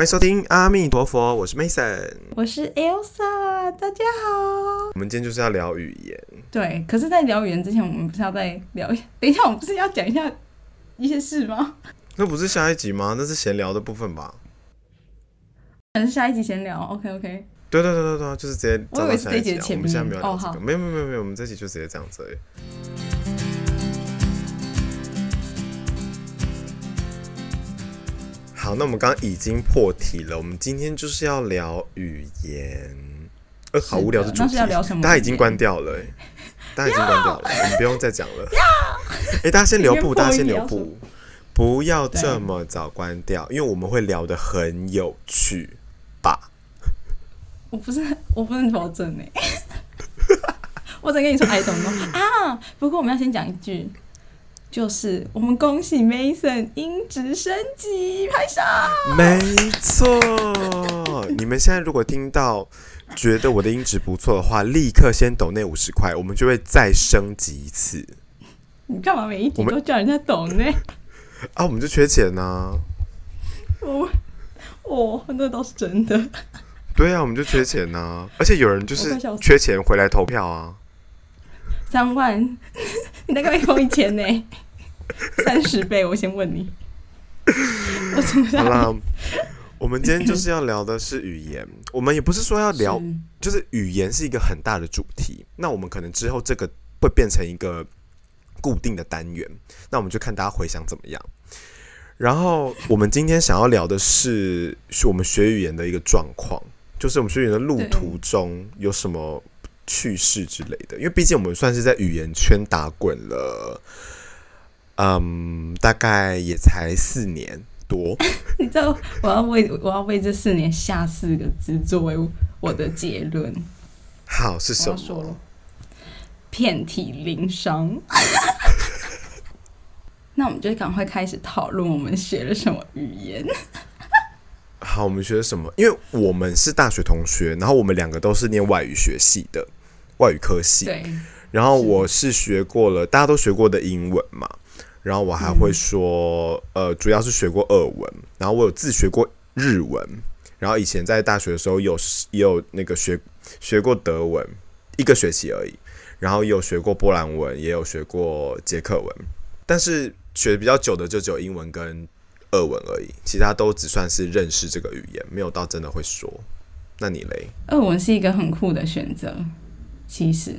欢迎收听阿弥陀佛，我是 Mason，我是 Elsa，大家好。我们今天就是要聊语言，对，可是，在聊语言之前，我们不是要再聊？等一下，我们不是要讲一下一些事吗？那不是下一集吗？那是闲聊的部分吧？可能是下一集闲聊。OK，OK。对对对对对，就是直接。我以为是这集的前面。我们现在没有聊这个，没有没有没有没有，我们这集就直接这样子。好，那我们刚刚已经破题了，我们今天就是要聊语言。呃，好无聊的主题，大家已经关掉了，大家已经关掉了，我们不用再讲了。哎，大家先留步，大家先留步，不要这么早关掉，因为我们会聊的很有趣吧？我不是，我不能保证哎。我再跟你说，I don't know 啊。不过我们要先讲一句。就是我们恭喜 Mason 音质升级，拍手！没错，你们现在如果听到觉得我的音质不错的话，立刻先抖那五十块，我们就会再升级一次。你干嘛每一集都叫人家抖呢？啊，我们就缺钱呢。我，哦，那倒是真的。对啊，我们就缺钱呢，而且有人就是缺钱回来投票啊。三万，你大概会扣一千呢？三十倍，我先问你。我怎么好啦，我们今天就是要聊的是语言。我们也不是说要聊，就是语言是一个很大的主题。那我们可能之后这个会变成一个固定的单元。那我们就看大家回想怎么样。然后我们今天想要聊的是，是我们学语言的一个状况，就是我们学语言的路途中有什么。趣事之类的，因为毕竟我们算是在语言圈打滚了，嗯，大概也才四年多。你知道，我要为我要为这四年下四个字作为我的结论。好，是什么？遍体鳞伤。那我们就赶快开始讨论，我们学了什么语言？好，我们学了什么？因为我们是大学同学，然后我们两个都是念外语学系的。外语科系，对。然后我是学过了，大家都学过的英文嘛。然后我还会说，呃，主要是学过俄文。然后我有自学过日文。然后以前在大学的时候有也有那个学学过德文，一个学期而已。然后有学过波兰文，也有学过捷克文。但是学比较久的就只有英文跟俄文而已，其他都只算是认识这个语言，没有到真的会说。那你嘞？俄文是一个很酷的选择。其实，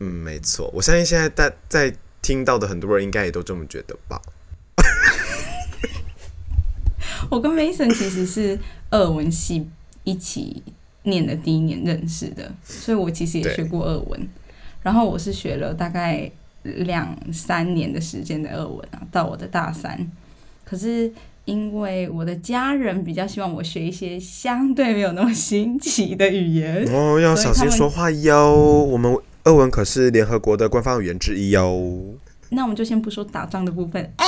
嗯，没错，我相信现在在在听到的很多人应该也都这么觉得吧。我跟 Mason 其实是俄文系一起念的第一年认识的，所以我其实也学过俄文。然后我是学了大概两三年的时间的俄文啊，到我的大三。可是。因为我的家人比较希望我学一些相对没有那么新奇的语言哦，要小心说话哟。我们俄文可是联合国的官方语言之一哟。那我们就先不说打仗的部分。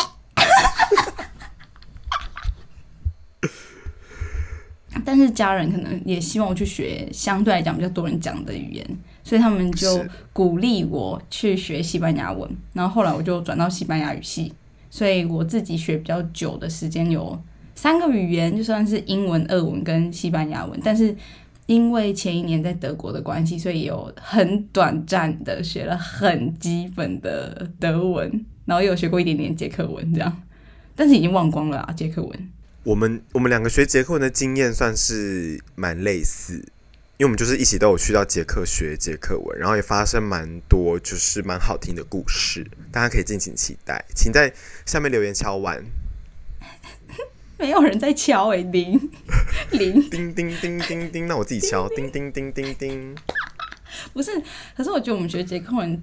但是家人可能也希望我去学相对来讲比较多人讲的语言，所以他们就鼓励我去学西班牙文。然后后来我就转到西班牙语系。所以我自己学比较久的时间有三个语言，就算是英文、俄文跟西班牙文。但是因为前一年在德国的关系，所以有很短暂的学了很基本的德文，然后也有学过一点点捷克文，这样。但是已经忘光了啊，捷克文。我们我们两个学捷克文的经验算是蛮类似。因为我们就是一起都有去到捷克学捷克文，然后也发生蛮多就是蛮好听的故事，大家可以敬请期待，请在下面留言敲完。没有人在敲诶，铃铃 叮叮叮叮叮，那我自己敲叮叮叮叮叮。不是，可是我觉得我们学捷克文，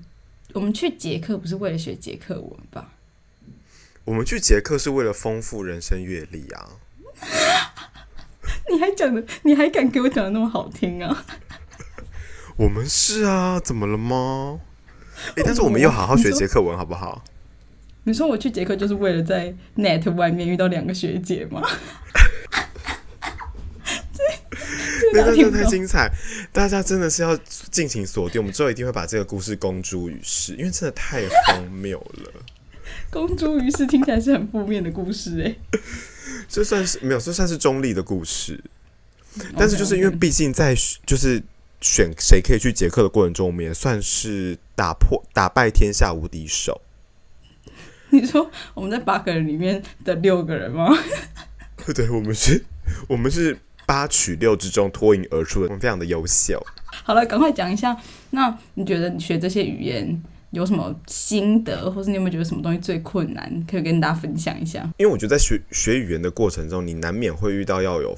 我们去捷克不是为了学捷克文吧？我们去捷克是为了丰富人生阅历啊。你还讲的，你还敢给我讲的那么好听啊？我们是啊，怎么了吗？哎，但是我们要好好学捷克文，好不好？你说我去捷克就是为了在 Net 外面遇到两个学姐吗？这那真的太精彩！大家真的是要尽情锁定，我们之后一定会把这个故事公诸于世，因为真的太荒谬了。公诸于世听起来是很负面的故事，哎。这算是没有，这算是中立的故事。但是就是因为毕竟在就是选谁可以去捷克的过程中，我们也算是打破打败天下无敌手。你说我们在八个人里面的六个人吗？对，我们是，我们是八取六之中脱颖而出的，我们非常的优秀。好了，赶快讲一下。那你觉得你学这些语言有什么心得，或是你有没有觉得什么东西最困难，可以跟大家分享一下？因为我觉得在学学语言的过程中，你难免会遇到要有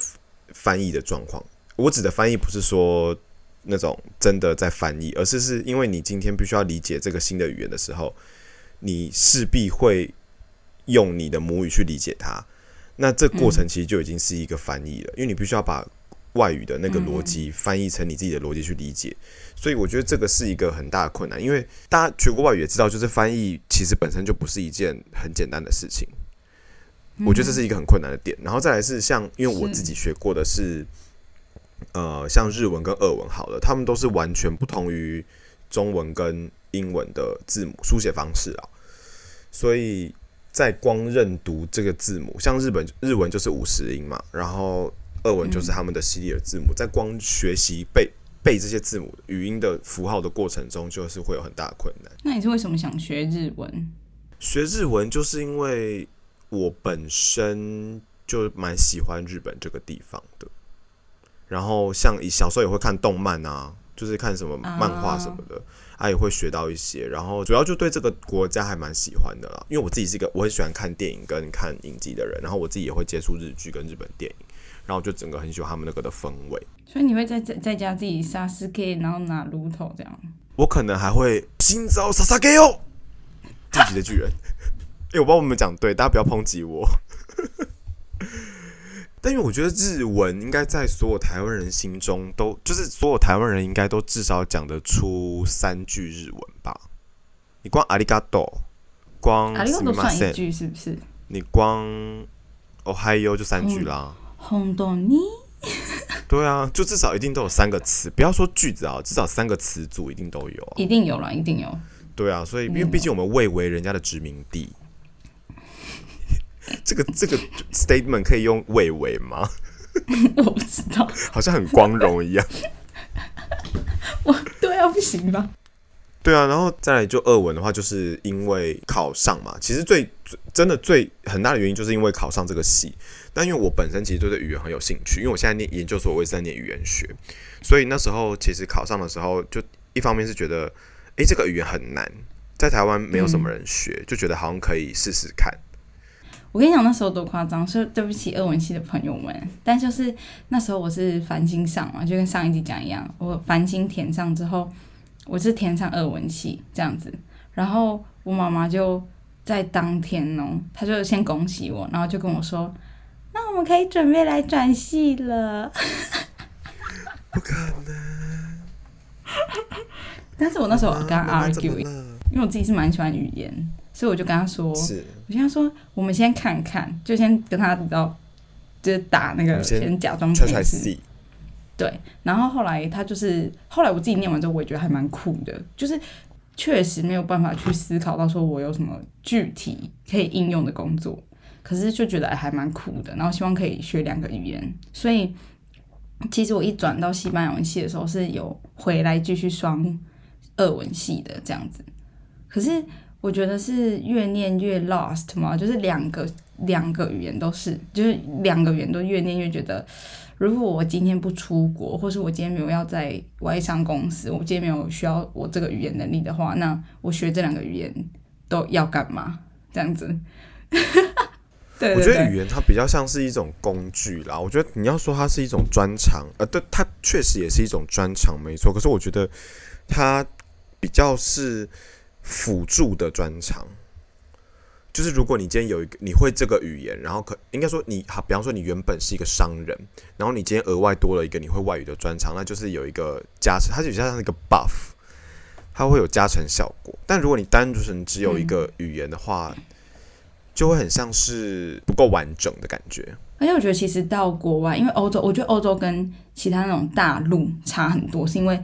翻译的状况。我指的翻译不是说那种真的在翻译，而是是因为你今天必须要理解这个新的语言的时候，你势必会用你的母语去理解它。那这过程其实就已经是一个翻译了，因为你必须要把外语的那个逻辑翻译成你自己的逻辑去理解。所以我觉得这个是一个很大的困难，因为大家学过外语也知道，就是翻译其实本身就不是一件很简单的事情。我觉得这是一个很困难的点。然后再来是像，因为我自己学过的是，呃，像日文跟俄文好了，他们都是完全不同于中文跟英文的字母书写方式啊，所以。在光认读这个字母，像日本日文就是五十音嘛，然后俄文就是他们的西里尔字母，在光学习背背这些字母语音的符号的过程中，就是会有很大的困难。那你是为什么想学日文？学日文就是因为我本身就蛮喜欢日本这个地方的，然后像小时候也会看动漫啊，就是看什么漫画什么的。他也会学到一些，然后主要就对这个国家还蛮喜欢的啦。因为我自己是一个我很喜欢看电影跟看影集的人，然后我自己也会接触日剧跟日本电影，然后就整个很喜欢他们那个的氛围。所以你会在在在家自己杀死 K，然后拿炉头这样？我可能还会新招杀杀 K 哦，晋级的巨人。哎，我不知道我们讲对，大家不要抨击我。但因为我觉得日文应该在所有台湾人心中都，就是所有台湾人应该都至少讲得出三句日文吧。你光阿里嘎多，光阿里嘎多算一句是不是？你光哦嗨哟就三句啦。红豆泥。对啊，就至少一定都有三个词，不要说句子啊，至少三个词组一定都有。啊一定有了，一定有。对啊，所以因为毕竟我们未为人家的殖民地。这个这个 statement 可以用未为吗？我不知道，好像很光荣一样。我对啊，不行吧？对啊，然后再来就二文的话，就是因为考上嘛。其实最真的最很大的原因，就是因为考上这个系。但因为我本身其实对这语言很有兴趣，因为我现在念研究所，我也在念语言学，所以那时候其实考上的时候，就一方面是觉得，哎，这个语言很难，在台湾没有什么人学，就觉得好像可以试试看。我跟你讲，那时候多夸张，说对不起，二文系的朋友们。但就是那时候我是繁星上嘛，就跟上一集讲一样，我繁星填上之后，我是填上二文系这样子。然后我妈妈就在当天哦，他就先恭喜我，然后就跟我说：“那我们可以准备来转系了。”不可能！但是我那时候跟他 argue，因为我自己是蛮喜欢语言。所以我就跟他说，我跟他说，我们先看看，就先跟他知道，就是打那个，先假装没事。对，然后后来他就是，后来我自己念完之后，我也觉得还蛮酷的，就是确实没有办法去思考到说我有什么具体可以应用的工作，可是就觉得还蛮酷的，然后希望可以学两个语言。所以其实我一转到西班牙文系的时候，是有回来继续双二文系的这样子，可是。我觉得是越念越 lost 嘛，就是两个两个语言都是，就是两个语言都越念越觉得，如果我今天不出国，或是我今天没有要在外商公司，我今天没有需要我这个语言能力的话，那我学这两个语言都要干嘛？这样子？对，我觉得语言它比较像是一种工具啦。我觉得你要说它是一种专长，呃，对，它确实也是一种专长，没错。可是我觉得它比较是。辅助的专长，就是如果你今天有一个你会这个语言，然后可应该说你好，比方说你原本是一个商人，然后你今天额外多了一个你会外语的专长，那就是有一个加成，它就像一个 buff，它会有加成效果。但如果你单纯只有一个语言的话，就会很像是不够完整的感觉。而且我觉得其实到国外，因为欧洲，我觉得欧洲跟其他那种大陆差很多，是因为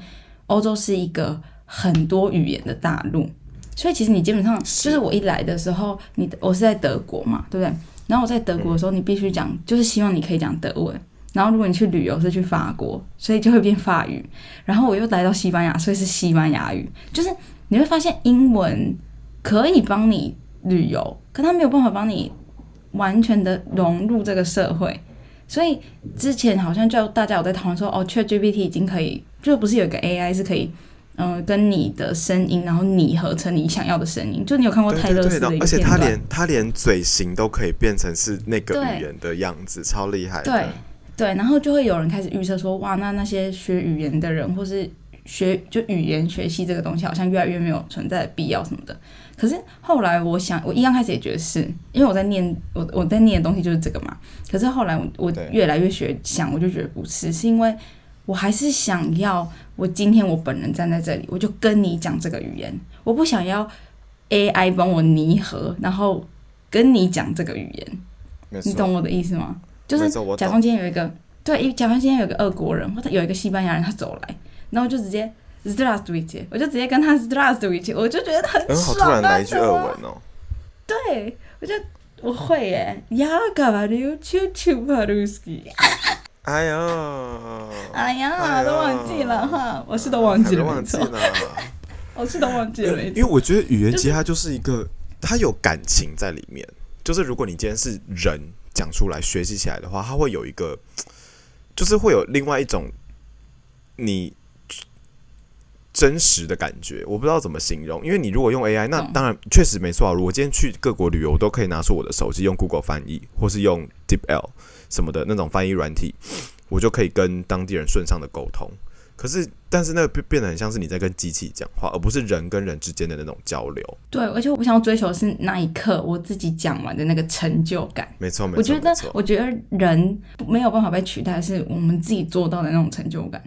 欧洲是一个很多语言的大陆。所以其实你基本上就是我一来的时候，你我是在德国嘛，对不对？然后我在德国的时候，你必须讲，就是希望你可以讲德文。然后如果你去旅游是去法国，所以就会变法语。然后我又来到西班牙，所以是西班牙语。就是你会发现英文可以帮你旅游，可它没有办法帮你完全的融入这个社会。所以之前好像就大家有在讨论说，哦，ChatGPT 已经可以，就不是有一个 AI 是可以。嗯，跟你的声音，然后拟合成你想要的声音。就你有看过泰勒斯的而且他连他连嘴型都可以变成是那个语言的样子，超厉害。对对，然后就会有人开始预测说，哇，那那些学语言的人，或是学就语言学习这个东西，好像越来越没有存在的必要什么的。可是后来我想，我一刚开始也觉得是因为我在念我我在念的东西就是这个嘛。可是后来我我越来越学想，我就觉得不是，是因为。我还是想要我今天我本人站在这里，我就跟你讲这个语言。我不想要 AI 帮我拟合，然后跟你讲这个语言。你懂我的意思吗？就是假装今天有一个对，假装今天有个俄国人，或者有一个西班牙人，他走来，然后就直接 zdrasvich，我就直接跟他 zdrasvich，我就觉得很爽。突然来一句俄文哦，对我就我会耶。哎呀，哎呀，都忘记了哈，我是都忘记了，忘记了，我是都忘记了。因为我觉得语言其实它就是一个，它有感情在里面。就是如果你今天是人讲出来学习起来的话，它会有一个，就是会有另外一种你真实的感觉。我不知道怎么形容，因为你如果用 AI，那当然确实没错啊。如果今天去各国旅游，我都可以拿出我的手机用 Google 翻译，或是用 DeepL。什么的那种翻译软体，我就可以跟当地人顺畅的沟通。可是，但是那个变变得很像是你在跟机器讲话，而不是人跟人之间的那种交流。对，而且我想要追求的是那一刻我自己讲完的那个成就感。没错，没错。我觉得，我觉得人没有办法被取代，是我们自己做到的那种成就感，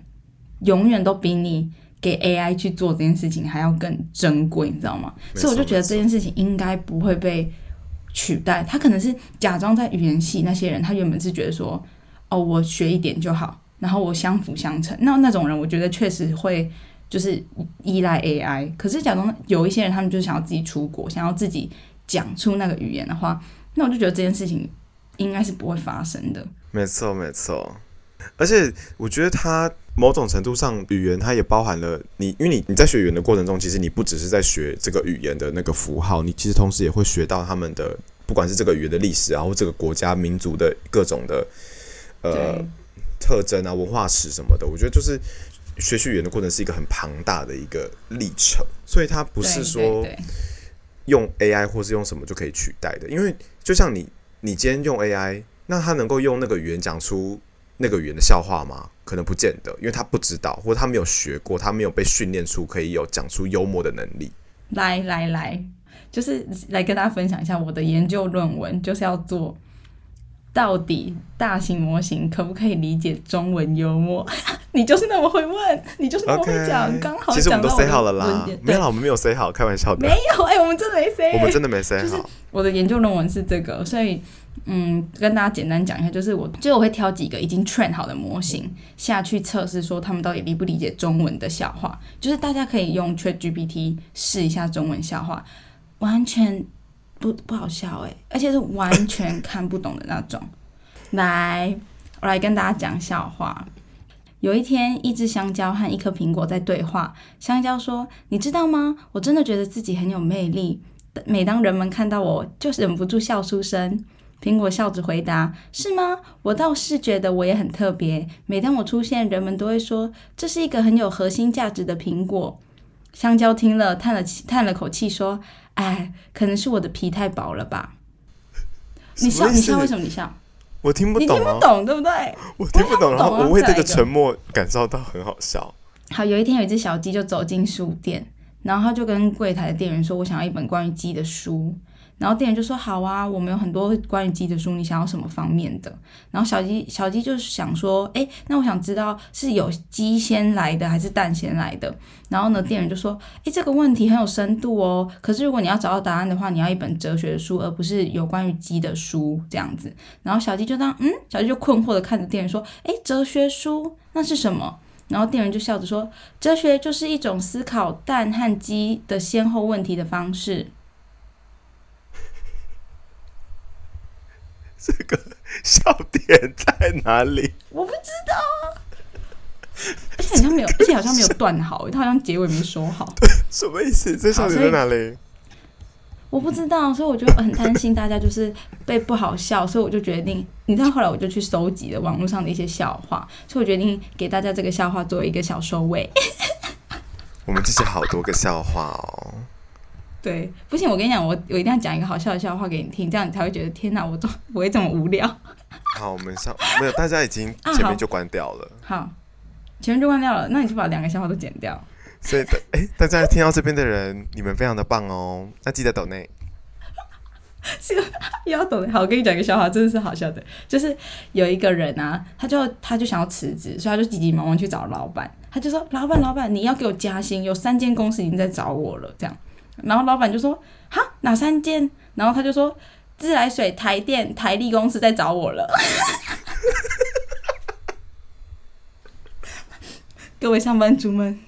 永远都比你给 AI 去做这件事情还要更珍贵，你知道吗？所以我就觉得这件事情应该不会被。取代他可能是假装在语言系那些人，他原本是觉得说，哦，我学一点就好，然后我相辅相成。那那种人，我觉得确实会就是依赖 AI。可是假装有一些人，他们就想要自己出国，想要自己讲出那个语言的话，那我就觉得这件事情应该是不会发生的。没错，没错。而且我觉得他。某种程度上，语言它也包含了你，因为你你在学语言的过程中，其实你不只是在学这个语言的那个符号，你其实同时也会学到他们的，不管是这个语言的历史啊，或这个国家民族的各种的呃特征啊、文化史什么的。我觉得就是学习语言的过程是一个很庞大的一个历程，所以它不是说用 AI 或是用什么就可以取代的。因为就像你，你今天用 AI，那它能够用那个语言讲出那个语言的笑话吗？可能不见得，因为他不知道，或者他没有学过，他没有被训练出可以有讲出幽默的能力。来来来，就是来跟大家分享一下我的研究论文，就是要做到底大型模型可不可以理解中文幽默？你就是那么会问，你就是那么会讲，刚好其实我们都 say 好了啦，没有，我们没有 say 好，开玩笑的。没有，哎，我们真的没 say，我们真的没 say 好。我的研究论文是这个，所以。嗯，跟大家简单讲一下，就是我就我会挑几个已经 train 好的模型下去测试，说他们到底理不理解中文的笑话。就是大家可以用 Chat GPT 试一下中文笑话，完全不不好笑诶，而且是完全看不懂的那种。来，我来跟大家讲笑话。有一天，一只香蕉和一颗苹果在对话。香蕉说：“你知道吗？我真的觉得自己很有魅力。每当人们看到我，就忍不住笑出声。”苹果笑着回答：“是吗？我倒是觉得我也很特别。每当我出现，人们都会说这是一个很有核心价值的苹果。”香蕉听了，叹了叹了口气说：“哎，可能是我的皮太薄了吧？”你笑，你笑，为什么你笑？我听不懂，你听不懂，对不对？我听不懂，然后我为这个沉默感受到很好笑。好，有一天有一只小鸡就走进书店，然后他就跟柜台的店员说：“我想要一本关于鸡的书。”然后店员就说：“好啊，我们有很多关于鸡的书，你想要什么方面的？”然后小鸡小鸡就是想说：“哎，那我想知道是有鸡先来的还是蛋先来的？”然后呢，店员就说：“哎，这个问题很有深度哦。可是如果你要找到答案的话，你要一本哲学的书，而不是有关于鸡的书这样子。”然后小鸡就当嗯，小鸡就困惑的看着店员说：“哎，哲学书那是什么？”然后店员就笑着说：“哲学就是一种思考蛋和鸡的先后问题的方式。”这个笑点在哪里？我不知道啊。而且好像没有，而且好像没有断好，他好像结尾没说好。什么意思？这笑点在哪里？我不知道，所以我就很担心大家就是被不好笑，所以我就决定，你知道后来我就去收集了网络上的一些笑话，所以我决定给大家这个笑话作为一个小收尾。我们这些好多个笑话哦。对，不行，我跟你讲，我我一定要讲一个好笑的笑话给你听，这样你才会觉得天哪，我怎么不会这么无聊？好，我们上没有，大家已经前面就关掉了。好，前面就关掉了，那你就把两个笑话都剪掉。所以，哎，大家听到这边的人，你们非常的棒哦。那记得抖内，是要抖内。好，我跟你讲一个笑话，真的是好笑的。就是有一个人啊，他就他就想要辞职，所以他就急急忙忙去找老板。他就说：“老板，老板，你要给我加薪，有三间公司已经在找我了。”这样，然后老板就说：“哈，哪三间？”然后他就说：“自来水、台电、台力公司在找我了。”各位上班族们。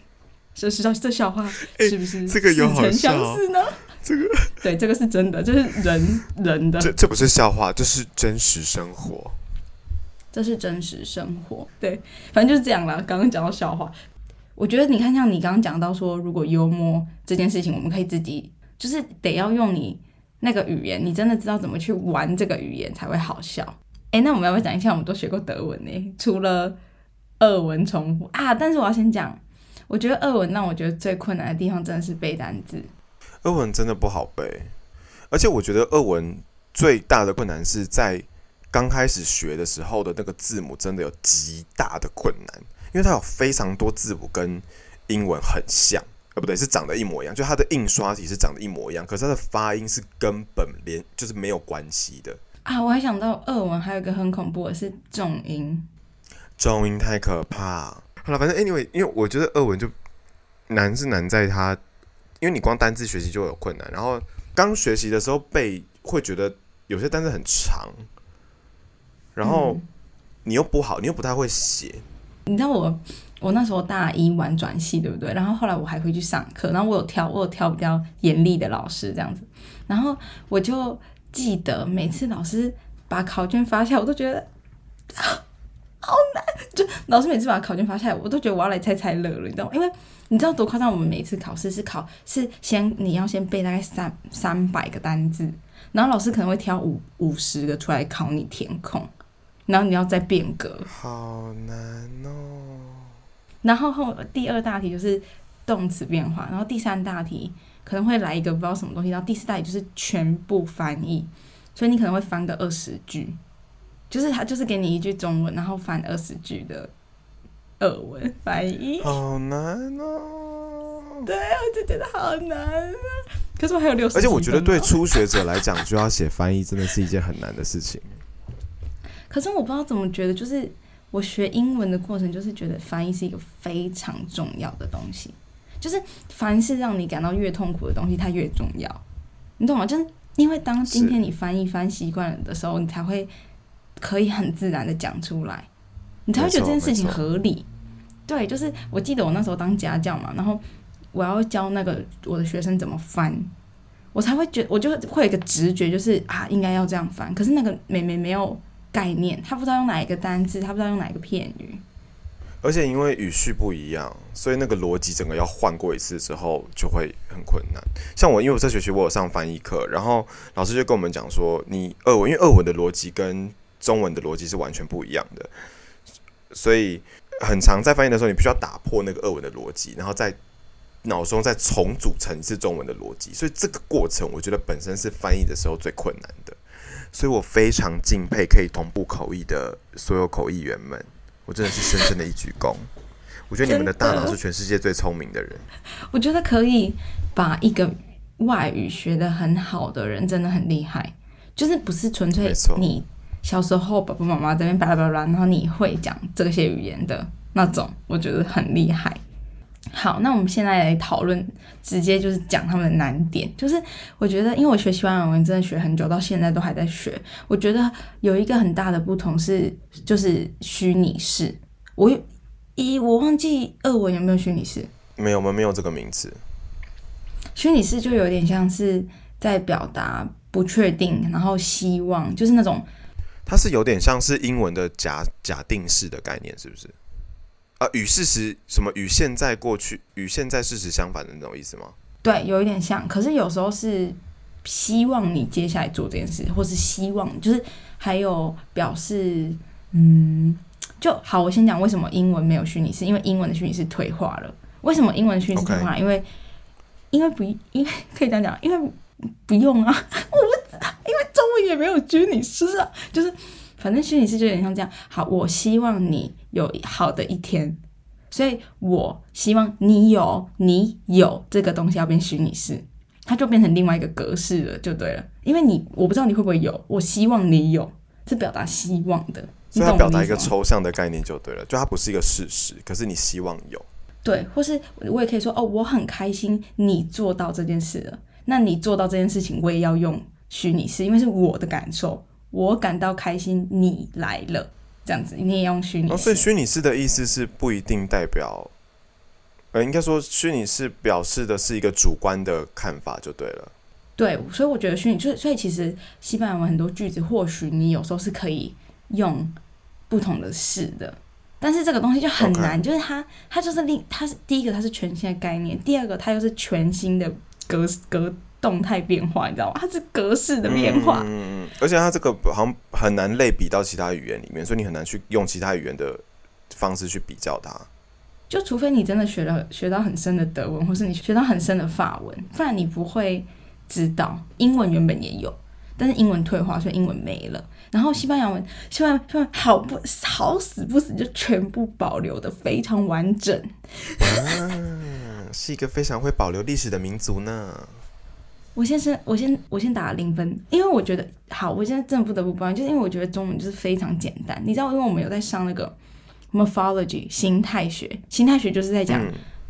这是这笑话是不是这个有好相似呢？这个对，这个是真的，这是人人的。这这不是笑话，这是真实生活。这是真实生活，对，反正就是这样啦。刚刚讲到笑话，我觉得你看，像你刚刚讲到说，如果幽默这件事情，我们可以自己就是得要用你那个语言，你真的知道怎么去玩这个语言才会好笑。哎，那我们要不要讲一下？我们都学过德文呢，除了二文重复啊，但是我要先讲。我觉得二文让我觉得最困难的地方真的是背单字。二文真的不好背，而且我觉得二文最大的困难是在刚开始学的时候的那个字母真的有极大的困难，因为它有非常多字母跟英文很像，呃，不对，是长得一模一样，就它的印刷体是长得一模一样，可是它的发音是根本连就是没有关系的啊！我还想到二文还有一个很恐怖的是重音，重音太可怕。好了，反正 anyway，因为我觉得二文就难是难在它，因为你光单字学习就有困难，然后刚学习的时候背会觉得有些单词很长，然后你又不好，你又不太会写。你知道我我那时候大一玩转系对不对？然后后来我还会去上课，然后我有挑我有挑比较严厉的老师这样子，然后我就记得每次老师把考卷发下来，我都觉得。好难！就老师每次把考卷发下来，我都觉得我要来猜猜乐了，你知道？因为你知道多夸张？我们每次考试是考是先你要先背大概三三百个单字，然后老师可能会挑五五十个出来考你填空，然后你要再变革，好难哦。然后后第二大题就是动词变化，然后第三大题可能会来一个不知道什么东西，然后第四大题就是全部翻译，所以你可能会翻个二十句。就是他，就是给你一句中文，然后翻二十句的俄文翻译，好难哦。对，我就觉得好难啊。可是我还有六十，而且我觉得对初学者来讲，就要写翻译，真的是一件很难的事情。可是我不知道怎么觉得，就是我学英文的过程，就是觉得翻译是一个非常重要的东西。就是凡是让你感到越痛苦的东西，它越重要。你懂吗？就是因为当今天你翻译翻习惯了的时候，你才会。可以很自然的讲出来，你才会觉得这件事情合理。对，就是我记得我那时候当家教嘛，然后我要教那个我的学生怎么翻，我才会觉我就会有一个直觉，就是啊，应该要这样翻。可是那个美美没有概念，他不知道用哪一个单字，他不知道用哪一个片语。而且因为语序不一样，所以那个逻辑整个要换过一次之后就会很困难。像我，因为我这学期我有上翻译课，然后老师就跟我们讲说，你二文，因为二文的逻辑跟中文的逻辑是完全不一样的，所以很长在翻译的时候，你必须要打破那个二文的逻辑，然后在脑中再重组成一次中文的逻辑。所以这个过程，我觉得本身是翻译的时候最困难的。所以我非常敬佩可以同步口译的所有口译员们，我真的是深深的一鞠躬。我觉得你们的大脑是全世界最聪明的人。我觉得可以把一个外语学的很好的人真的很厉害，就是不是纯粹你。小时候爸爸妈妈这边巴拉巴拉，然后你会讲这些语言的那种，我觉得很厉害。好，那我们现在来讨论，直接就是讲他们的难点。就是我觉得，因为我学西班牙文真的学很久，到现在都还在学。我觉得有一个很大的不同是，就是虚拟式。我一我忘记俄文有没有虚拟式？没有，我们没有这个名字。虚拟式就有点像是在表达不确定，然后希望，就是那种。它是有点像是英文的假假定式的概念，是不是？啊，与事实什么与现在过去与现在事实相反的那种意思吗？对，有一点像。可是有时候是希望你接下来做这件事，或是希望就是还有表示，嗯，就好。我先讲为什么英文没有虚拟式，因为英文的虚拟式退化了。为什么英文虚拟式退化？因为因为不因为可以这样讲，因为不用啊，我不知道，因为中文也没有虚拟式啊，就是反正虚拟式就有点像这样。好，我希望你有好的一天，所以我希望你有你有这个东西要变虚拟式，它就变成另外一个格式了，就对了。因为你我不知道你会不会有，我希望你有，是表达希望的，所以它表达一个抽象的概念就对了，就它不是一个事实，可是你希望有。对，或是我也可以说哦，我很开心你做到这件事了。那你做到这件事情，我也要用虚拟式，因为是我的感受，我感到开心，你来了，这样子你也用虚拟。所以虚拟式的意思是不一定代表，呃，应该说虚拟式表示的是一个主观的看法就对了。对，所以我觉得虚拟，所以所以其实西班牙文很多句子，或许你有时候是可以用不同的式的。但是这个东西就很难，就是它，它就是另，它是第一个，它是全新的概念；第二个，它又是全新的格格动态变化，你知道吗？它是格式的变化。嗯嗯。而且它这个好像很难类比到其他语言里面，所以你很难去用其他语言的方式去比较它。就除非你真的学了学到很深的德文，或是你学到很深的法文，不然你不会知道。英文原本也有，但是英文退化，所以英文没了。然后西班牙文，西班牙文好不好死不死就全部保留的非常完整，啊，是一个非常会保留历史的民族呢。我先是，我先我先打零分，因为我觉得好，我现在真的不得不抱怨，就是因为我觉得中文就是非常简单。你知道，因为我们有在上那个 morphology 形态学，形态学就是在讲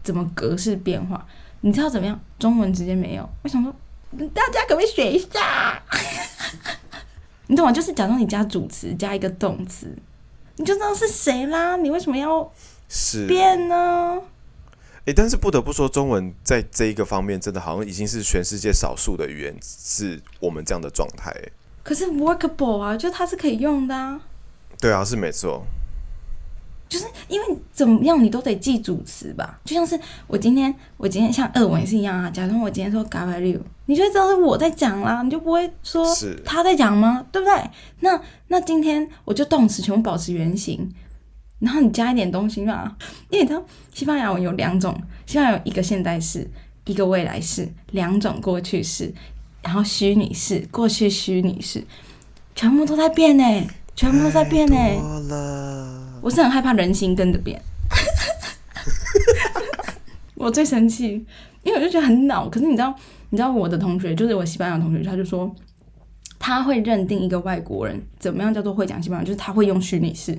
怎么格式变化。你知道怎么样？中文直接没有。我想说，大家可不可以学一下？你懂吗？就是假装你加主词加一个动词，你就知道是谁啦。你为什么要变呢？哎，但是不得不说，中文在这一个方面真的好像已经是全世界少数的语言，是我们这样的状态。可是 workable 啊，就它是可以用的啊。对啊，是没错。就是因为怎么样，你都得记主词吧？就像是我今天，我今天像俄文也是一样啊。假如我今天说 g a v a l i o 你就知道是我在讲啦，你就不会说他在讲吗？对不对？那那今天我就动词全部保持原形，然后你加一点东西嘛。因为你知道西班牙文有两种，西班牙有一个现在式，一个未来式，两种过去式，然后虚拟式，过去虚拟式，全部都在变呢，全部都在变呢。我是很害怕人心跟着变，我最生气，因为我就觉得很恼。可是你知道，你知道我的同学，就是我西班牙同学，他就说他会认定一个外国人怎么样叫做会讲西班牙，就是他会用虚拟式，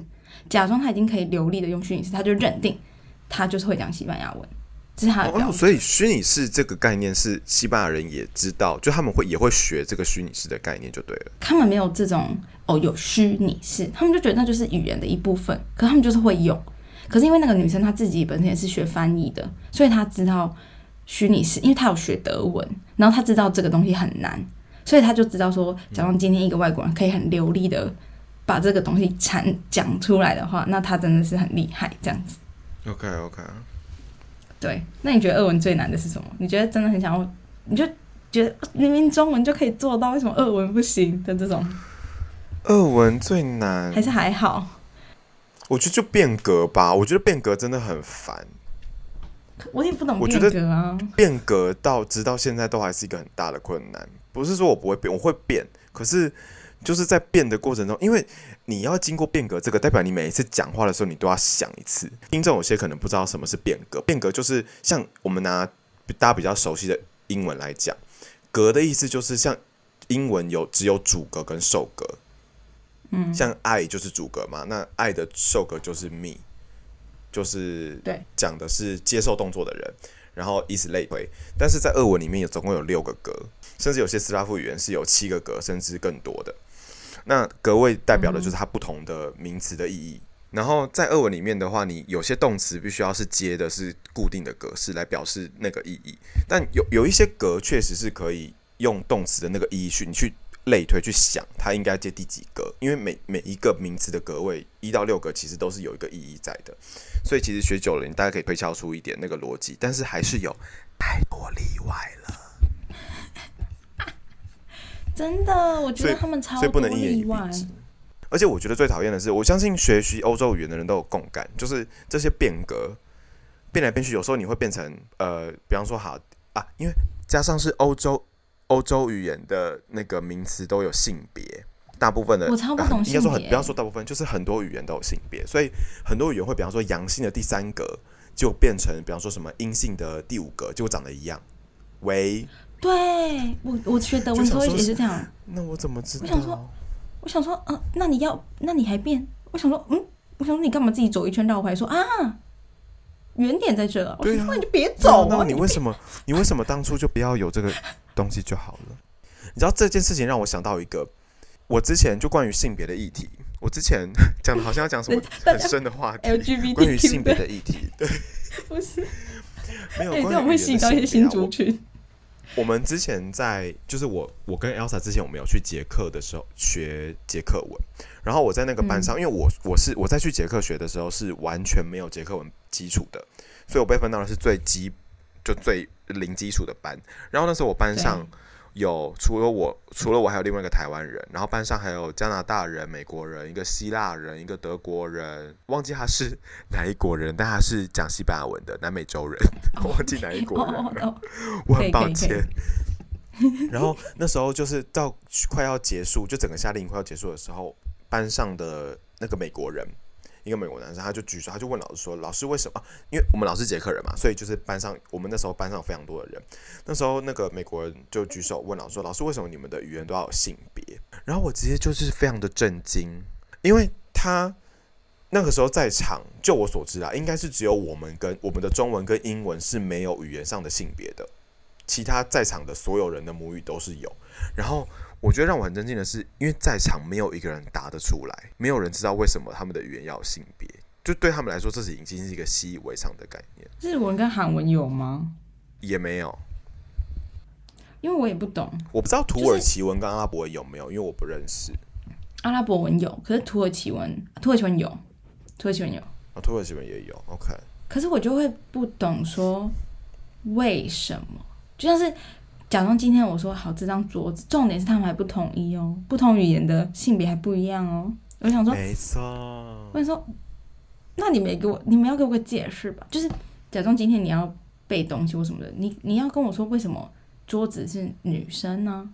假装他已经可以流利的用虚拟式，他就认定他就是会讲西班牙文。这是他的哦所以虚拟式这个概念是西班牙人也知道，就他们会也会学这个虚拟式的概念就对了。他们没有这种。哦，有虚拟式，他们就觉得那就是语言的一部分，可他们就是会用。可是因为那个女生她自己本身也是学翻译的，所以她知道虚拟式，因为她有学德文，然后她知道这个东西很难，所以她就知道说，假如今天一个外国人可以很流利的把这个东西阐讲出来的话，那他真的是很厉害，这样子。OK OK。对，那你觉得俄文最难的是什么？你觉得真的很想要，你就觉得明明中文就可以做到，为什么俄文不行的这种？俄文最难，还是还好？我觉得就变革吧。我觉得变革真的很烦。我也不懂变革啊。变革到直到现在都还是一个很大的困难。不是说我不会变，我会变。可是就是在变的过程中，因为你要经过变革，这个代表你每一次讲话的时候，你都要想一次。听众有些可能不知道什么是变革。变革就是像我们拿大家比较熟悉的英文来讲，格的意思就是像英文有只有主格跟受格。嗯，像爱就是主格嘛，那爱的受格就是 me，就是对讲的是接受动作的人，然后以此类推，但是在俄文里面有总共有六个格，甚至有些斯拉夫语言是有七个格甚至更多的。那格位代表的就是它不同的名词的意义。然后在俄文里面的话，你有些动词必须要是接的是固定的格式来表示那个意义，但有有一些格确实是可以用动词的那个意义去你去。类推去想它应该接第几格，因为每每一个名词的格位一到六格其实都是有一个意义在的，所以其实学久了，你大概可以推敲出一点那个逻辑，但是还是有太多例外了。真的，我觉得他们超多例外。而且我觉得最讨厌的是，我相信学习欧洲语言的人都有共感，就是这些变革变来变去，有时候你会变成呃，比方说好啊，因为加上是欧洲欧洲语言的那个名词都有性别，大部分的我超不懂应该说很不要说大部分，就是很多语言都有性别，所以很多语言会比方说阳性的第三格就变成比方说什么阴性的第五格，就长得一样。喂，对我我学德文时候也是这样，那我怎么知道？我想说。我想说，嗯，那你要，那你还变？我想说，嗯，我想说，你干嘛自己走一圈绕回来？说啊，原点在这。对啊，那你就别走啊！你为什么？你为什么当初就不要有这个东西就好了？你知道这件事情让我想到一个，我之前就关于性别的议题，我之前 讲的好像要讲什么很深的话题，LGBT 关于性别的议题，对，不是，没有，这样会吸引到一些新族群。我们之前在，就是我我跟 Elsa 之前，我们有去捷克的时候学捷克文，然后我在那个班上，因为我我是我在去捷克学的时候是完全没有捷克文基础的，所以我被分到的是最基就最零基础的班，然后那时候我班上。有除了我，除了我还有另外一个台湾人，然后班上还有加拿大人、美国人、一个希腊人、一个德国人，忘记他是哪一国人，但他是讲西班牙文的南美洲人，忘记哪一国人了，我很抱歉。然后那时候就是到快要结束，就整个夏令营快要结束的时候，班上的那个美国人。一个美国男生，他就举手，他就问老师说：“老师，为什么？因为我们老师捷克人嘛，所以就是班上我们那时候班上非常多的人。那时候那个美国人就举手问老师说：‘老师，为什么你们的语言都要有性别？’然后我直接就是非常的震惊，因为他那个时候在场，就我所知啊，应该是只有我们跟我们的中文跟英文是没有语言上的性别的，其他在场的所有人的母语都是有。然后。我觉得让我很震惊的是，因为在场没有一个人答得出来，没有人知道为什么他们的语言要有性别，就对他们来说，这是已经是一个习以为常的概念。日文跟韩文有吗？也没有，因为我也不懂。我不知道土耳其文跟阿拉伯文有没有，因为我不认识。阿拉伯文有，可是土耳其文，土耳其文有，土耳其文有，啊，土耳其文也有。OK，可是我就会不懂说为什么，就像是。假装今天我说好这张桌子，重点是他们还不统一哦，不同语言的性别还不一样哦。我想说，没错。我想说，那你没给我，你们要给我个解释吧？就是假装今天你要背东西或什么的，你你要跟我说为什么桌子是女生呢？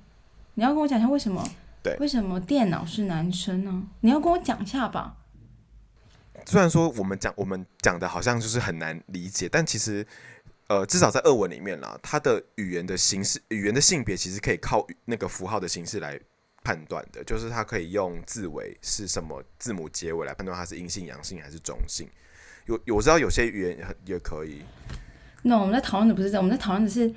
你要跟我讲一下为什么？对，为什么电脑是男生呢？你要跟我讲一下吧。虽然说我们讲我们讲的好像就是很难理解，但其实。呃，至少在二文里面啦，它的语言的形式、语言的性别其实可以靠那个符号的形式来判断的，就是它可以用字尾是什么字母结尾来判断它是阴性、阳性还是中性。有，我知道有些语言也可以。那我们在讨论的不是这，我们在讨论的是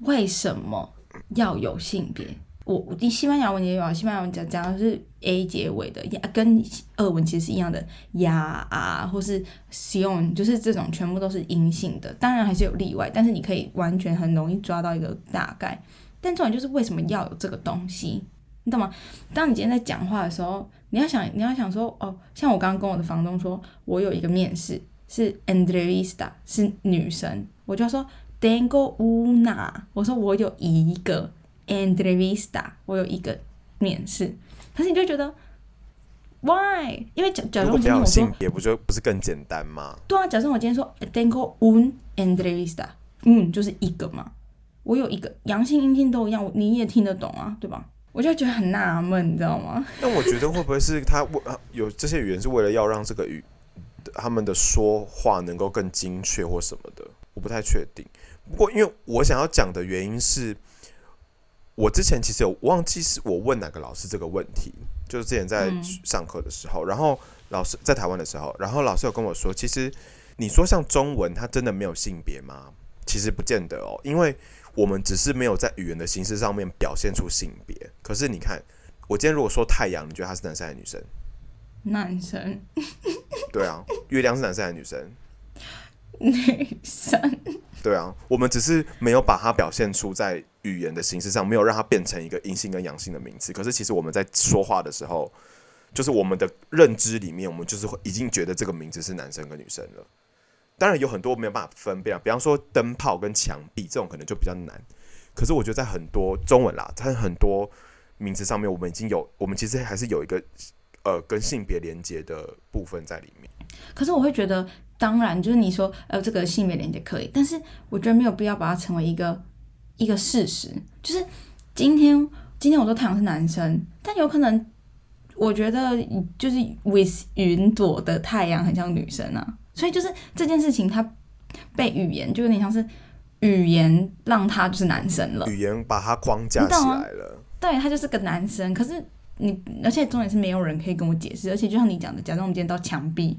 为什么要有性别。我我西班牙文也有啊，西班牙文讲讲的是 a 结尾的呀，跟俄文其实是一样的呀啊，或是 sion，就是这种全部都是阴性的，当然还是有例外，但是你可以完全很容易抓到一个大概。但重点就是为什么要有这个东西，你懂吗？当你今天在讲话的时候，你要想你要想说哦，像我刚刚跟我的房东说，我有一个面试是 Andrevista，是女生，我就说 Tengo una，我说我有一个。Entrevista，我有一个面试，可是你就觉得，Why？因为假假如今天我说，也不就不是更简单吗？对啊，假设我今天说 Tengo un entrevista，嗯，就是一个嘛，我有一个阳性阴性都一样，你也听得懂啊，对吧？我就觉得很纳闷，你知道吗？那我觉得会不会是他为有这些语言是为了要让这个语他们的说话能够更精确或什么的？我不太确定。不过，因为我想要讲的原因是。我之前其实有忘记是我问哪个老师这个问题，就是之前在上课的时候，然后老师在台湾的时候，然后老师有跟我说，其实你说像中文，它真的没有性别吗？其实不见得哦，因为我们只是没有在语言的形式上面表现出性别。可是你看，我今天如果说太阳，你觉得他是男生还是女生？男生。对啊，月亮是男生还是女生？女生。对啊，我们只是没有把它表现出在。语言的形式上没有让它变成一个阴性跟阳性的名词。可是其实我们在说话的时候，就是我们的认知里面，我们就是已经觉得这个名字是男生跟女生了。当然有很多没有办法分辨，比方说灯泡跟墙壁这种可能就比较难。可是我觉得在很多中文啦，在很多名词上面，我们已经有，我们其实还是有一个呃跟性别连接的部分在里面。可是我会觉得，当然就是你说呃这个性别连接可以，但是我觉得没有必要把它成为一个一个事实。就是今天今天我说太阳是男生，但有可能我觉得就是 with 云朵的太阳很像女生啊。所以就是这件事情，它被语言就有点像是语言让他就是男生了，语言把他框架起来了。对他就是个男生，可是你而且重点是没有人可以跟我解释，而且就像你讲的，假装我们今天到墙壁，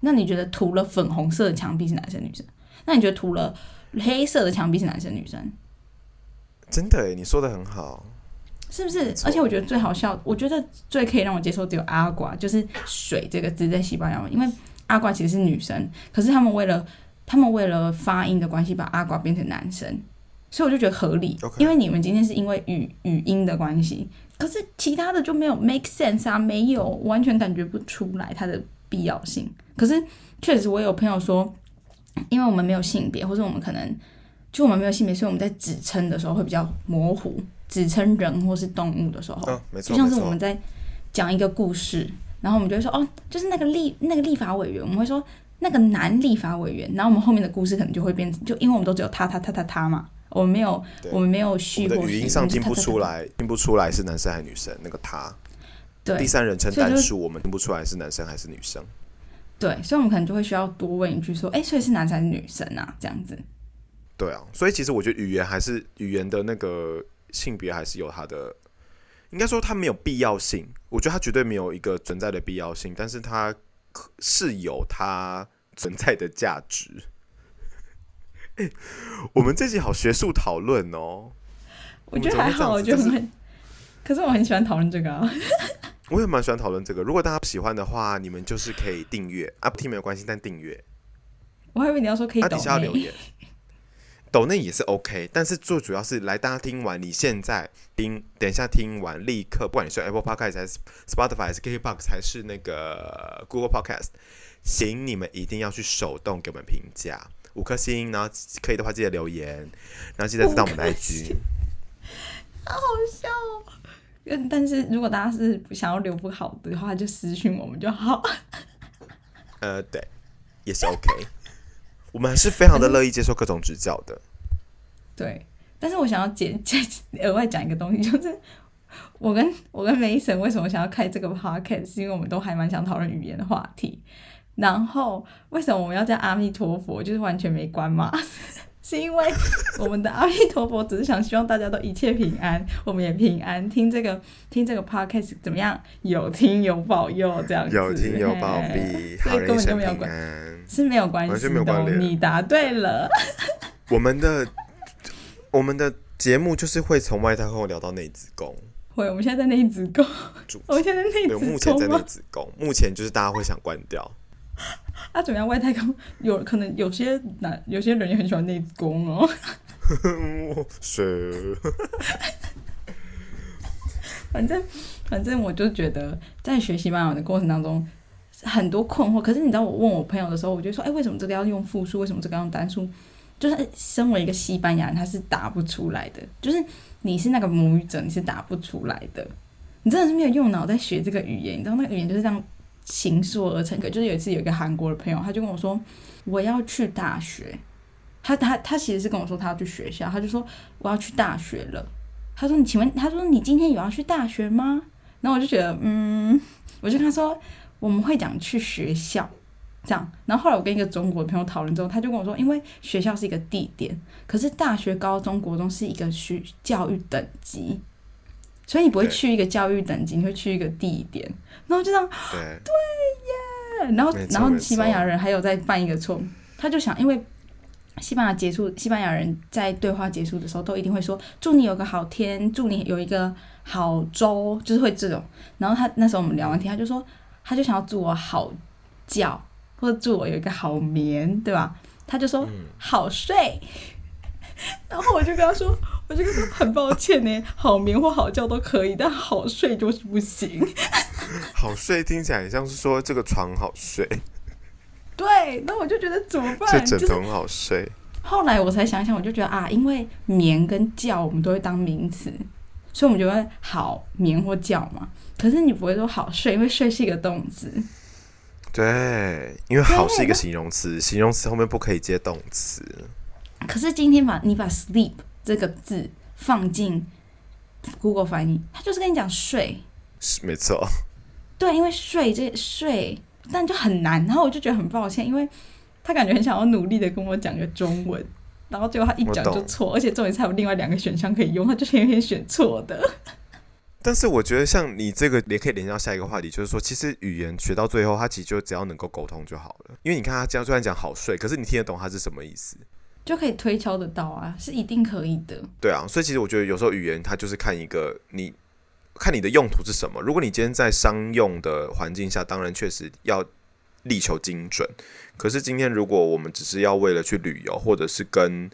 那你觉得涂了粉红色的墙壁是男生女生？那你觉得涂了黑色的墙壁是男生女生？真的诶，你说的很好，是不是？而且我觉得最好笑，我觉得最可以让我接受只有阿瓜，就是水这个字在西班牙文，因为。阿瓜其实是女生，可是他们为了他们为了发音的关系，把阿瓜变成男生，所以我就觉得合理。因为你们今天是因为语语音的关系，可是其他的就没有 make sense 啊，没有完全感觉不出来它的必要性。可是确实，我有朋友说，因为我们没有性别，或者我们可能就我们没有性别，所以我们在指称的时候会比较模糊，指称人或是动物的时候，就像是我们在讲一个故事。然后我们就会说，哦，就是那个立那个立法委员，我们会说那个男立法委员。然后我们后面的故事可能就会变成，就因为我们都只有他他他他他嘛，我们没有我们没有序或语音上听不出来，听不出来是男生还是女生。那个他，对，第三人称单数，我们听不出来是男生还是女生。对，所以我们可能就会需要多问一句，说，哎，所以是男生还是女生啊？这样子。对啊，所以其实我觉得语言还是语言的那个性别还是有它的。应该说它没有必要性，我觉得它绝对没有一个存在的必要性，但是它是有它存在的价值。哎，我们这集好学术讨论哦，我觉得还好，我觉得很，可是我很喜欢讨论这个啊。我也蛮喜欢讨论这个，如果大家喜欢的话，你们就是可以订阅啊，不听没有关系，但订阅。我还以为你要说可以底下留言。抖内也是 OK，但是最主要是来大家听完，你现在听，等一下听完立刻，不管你是 Apple Podcast 还是 Spotify 还是 KKBox 还是那个 Google Podcast，请你们一定要去手动给我们评价五颗星，然后可以的话记得留言，然后记得知道我们的 IG。好好笑，嗯，但是如果大家是想要留不好的话，就私讯我们就好。呃，对，也是 OK。我们还是非常的乐意接受各种指教的。对，但是我想要解 解额外讲一个东西，就是我跟我跟梅森为什么想要开这个 podcast，是因为我们都还蛮想讨论语言的话题。然后为什么我们要叫阿弥陀佛，就是完全没关嘛？是因为我们的阿弥陀佛只是想希望大家都一切平安，我们也平安。听这个听这个 podcast 怎么样？有听有保佑这样子，有听有保庇，所以根本就没有关，是没有关系的。你答对了。我们的我们的节目就是会从外太空聊到内子宫。会，我们现在在内子宫。我们现在内子宫目前在内子宫，目前就是大家会想关掉。啊，怎么样？外太空有可能有些男，有些人也很喜欢内功哦。是。反正反正，我就觉得在学西班牙的过程当中，很多困惑。可是你知道，我问我朋友的时候，我就说：“哎，为什么这个要用复数？为什么这个要用单数？”就是身为一个西班牙人，他是答不出来的。就是你是那个母语者，你是答不出来的。你真的是没有用脑在学这个语言。你知道，那个语言就是这样。形塑而成，可就是有一次有一个韩国的朋友，他就跟我说我要去大学，他他他其实是跟我说他要去学校，他就说我要去大学了。他说你请问，他说你今天有要去大学吗？然后我就觉得嗯，我就跟他说我们会讲去学校这样。然后后来我跟一个中国的朋友讨论之后，他就跟我说，因为学校是一个地点，可是大学、高中、国中是一个学教育等级。所以你不会去一个教育等级，你会去一个地点，然后就这样，对耶。然后，然后西班牙人还有在犯一个错，他就想，因为西班牙结束，西班牙人在对话结束的时候都一定会说祝你有个好天，祝你有一个好周，就是会这种。然后他那时候我们聊完天，他就说，他就想要祝我好觉，或者祝我有一个好眠，对吧？他就说好睡。然后我就跟他说，我就说很抱歉呢，好眠或好觉都可以，但好睡就是不行。好睡听起来像是说这个床好睡，对，那我就觉得怎么办？这枕头很好睡。后来我才想想，我就觉得啊，因为眠跟觉我们都会当名词，所以我们就会好眠或觉嘛。可是你不会说好睡，因为睡是一个动词。对，因为好是一个形容词，形容词后面不可以接动词。可是今天把你把 sleep 这个字放进 Google 翻译，他就是跟你讲睡，没错。对，因为睡这睡，但就很难。然后我就觉得很抱歉，因为他感觉很想要努力的跟我讲个中文，然后结果他一讲就错，而且重点是还有另外两个选项可以用，他就偏偏选错的。但是我觉得像你这个也可以连到下一个话题，就是说，其实语言学到最后，它其实就只要能够沟通就好了。因为你看他这样虽然讲好睡，可是你听得懂他是什么意思。就可以推敲得到啊，是一定可以的。对啊，所以其实我觉得有时候语言它就是看一个你看你的用途是什么。如果你今天在商用的环境下，当然确实要力求精准。可是今天如果我们只是要为了去旅游，或者是跟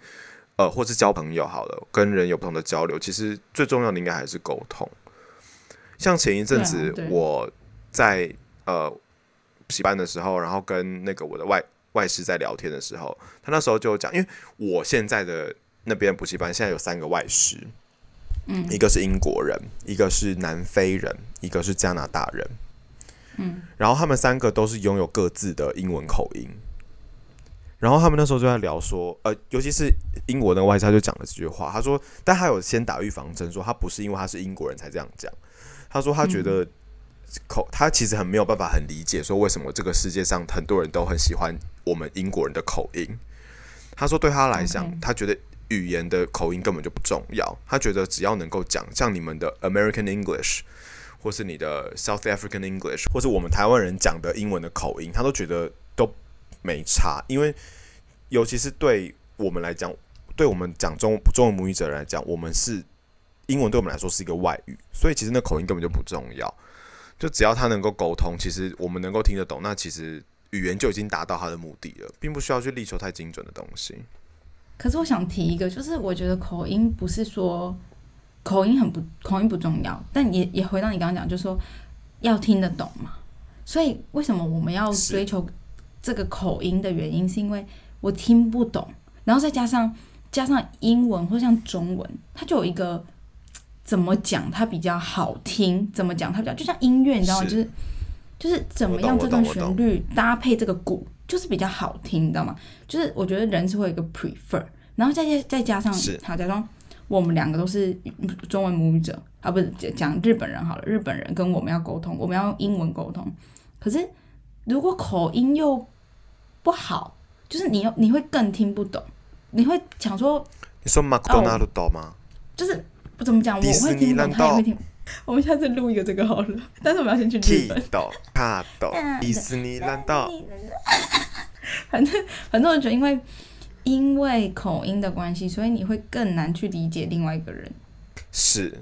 呃，或是交朋友好了，跟人有不同的交流，其实最重要的应该还是沟通。像前一阵子我在呃补习班的时候，然后跟那个我的外。外师在聊天的时候，他那时候就讲，因为我现在的那边补习班现在有三个外师，嗯，一个是英国人，一个是南非人，一个是加拿大人，嗯，然后他们三个都是拥有各自的英文口音，然后他们那时候就在聊说，呃，尤其是英国的外师他就讲了这句话，他说，但他有先打预防针，说他不是因为他是英国人才这样讲，他说他觉得口他其实很没有办法很理解，说为什么这个世界上很多人都很喜欢。我们英国人的口音，他说对他来讲，他觉得语言的口音根本就不重要。他觉得只要能够讲像你们的 American English，或是你的 South African English，或是我们台湾人讲的英文的口音，他都觉得都没差。因为尤其是对我们来讲，对我们讲中中文母语者来讲，我们是英文对我们来说是一个外语，所以其实那口音根本就不重要。就只要他能够沟通，其实我们能够听得懂，那其实。语言就已经达到他的目的了，并不需要去力求太精准的东西。可是我想提一个，就是我觉得口音不是说口音很不口音不重要，但也也回到你刚刚讲，就是说要听得懂嘛。所以为什么我们要追求这个口音的原因，是因为我听不懂，然后再加上加上英文或像中文，它就有一个怎么讲它比较好听，怎么讲它比较就像音乐，你知道吗？就是。就是怎么样这段旋律搭配这个鼓，就是比较好听，你知道吗？就是我觉得人是会有一个 prefer，然后再加再加上，好，假装我们两个都是中文母语者啊，不是讲日本人好了，日本人跟我们要沟通，我们要用英文沟通。可是如果口音又不好，就是你你会更听不懂，你会想说，你说马克多纳鲁多吗？就是不怎么讲，我会听不懂，他也会听。我们下次录一个这个好了，但是我们要先去日本。卡岛，迪士尼难道。反正反正我觉得，因为因为口音的关系，所以你会更难去理解另外一个人。是。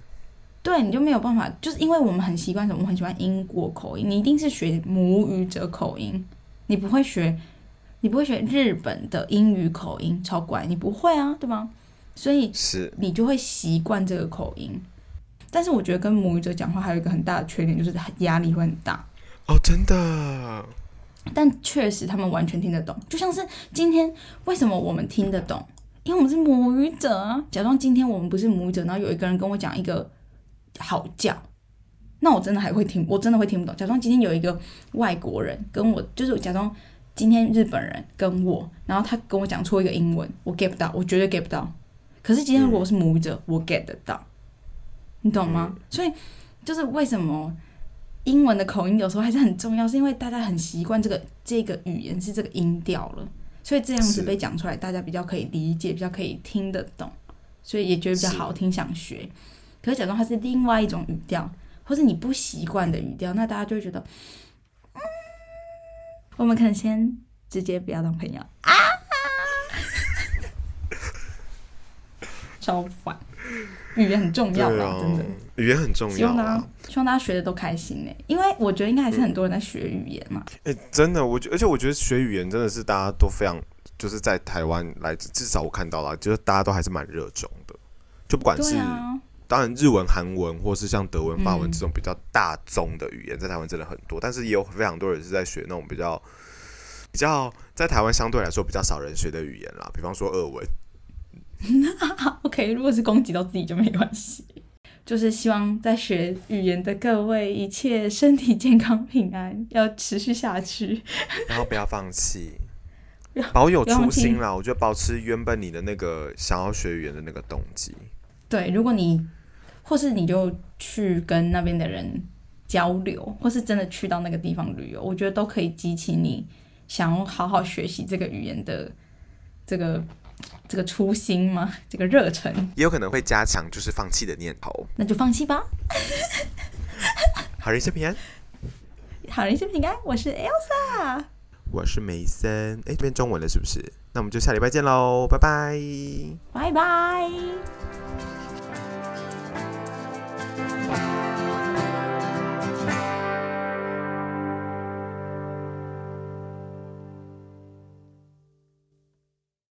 对，你就没有办法，就是因为我们很习惯什么，我们很喜欢英国口音，你一定是学母语者口音，你不会学，你不会学日本的英语口音，超怪，你不会啊，对吗？所以是，你就会习惯这个口音。但是我觉得跟母语者讲话还有一个很大的缺点，就是压力会很大。哦，真的。但确实他们完全听得懂，就像是今天为什么我们听得懂？因为我们是母语者啊。假装今天我们不是母语者，然后有一个人跟我讲一个好叫，那我真的还会听，我真的会听不懂。假装今天有一个外国人跟我，就是假装今天日本人跟我，然后他跟我讲错一个英文，我 get 不到，我绝对 get 不到。可是今天如果我是母语者，我 get 得到。你懂吗？所以就是为什么英文的口音有时候还是很重要，是因为大家很习惯这个这个语言是这个音调了，所以这样子被讲出来，大家比较可以理解，比较可以听得懂，所以也觉得比较好听，想学。可是假装它是另外一种语调，或是你不习惯的语调，那大家就会觉得，嗯，我们可能先直接不要当朋友啊，超烦。语言很重要啊，真的，语言很重要。希望大家希望大家学的都开心呢，因为我觉得应该还是很多人在学语言嘛。哎，真的，我觉而且我觉得学语言真的是大家都非常，就是在台湾来，至少我看到了，就是大家都还是蛮热衷的。就不管是、当然日文、韩文或是像德文、法文嗯这种比较大宗的语言，在台湾真的很多，但是也有非常多人是在学那种比较比较在台湾相对来说比较少人学的语言啦，比方说俄文。OK，如果是攻击到自己就没关系。就是希望在学语言的各位一切身体健康平安，要持续下去。然后不要放弃，保有初心啦。我觉得保持原本你的那个想要学语言的那个动机。对，如果你或是你就去跟那边的人交流，或是真的去到那个地方旅游，我觉得都可以激起你想要好好学习这个语言的这个这个初心吗？这个热忱？也有可能会加强就是放弃的念头。那就放弃吧。好人一生平安。好人一生平安我是 elsa 我是梅森诶这边中文了是不是？那我们就下礼拜见喽拜拜。拜拜。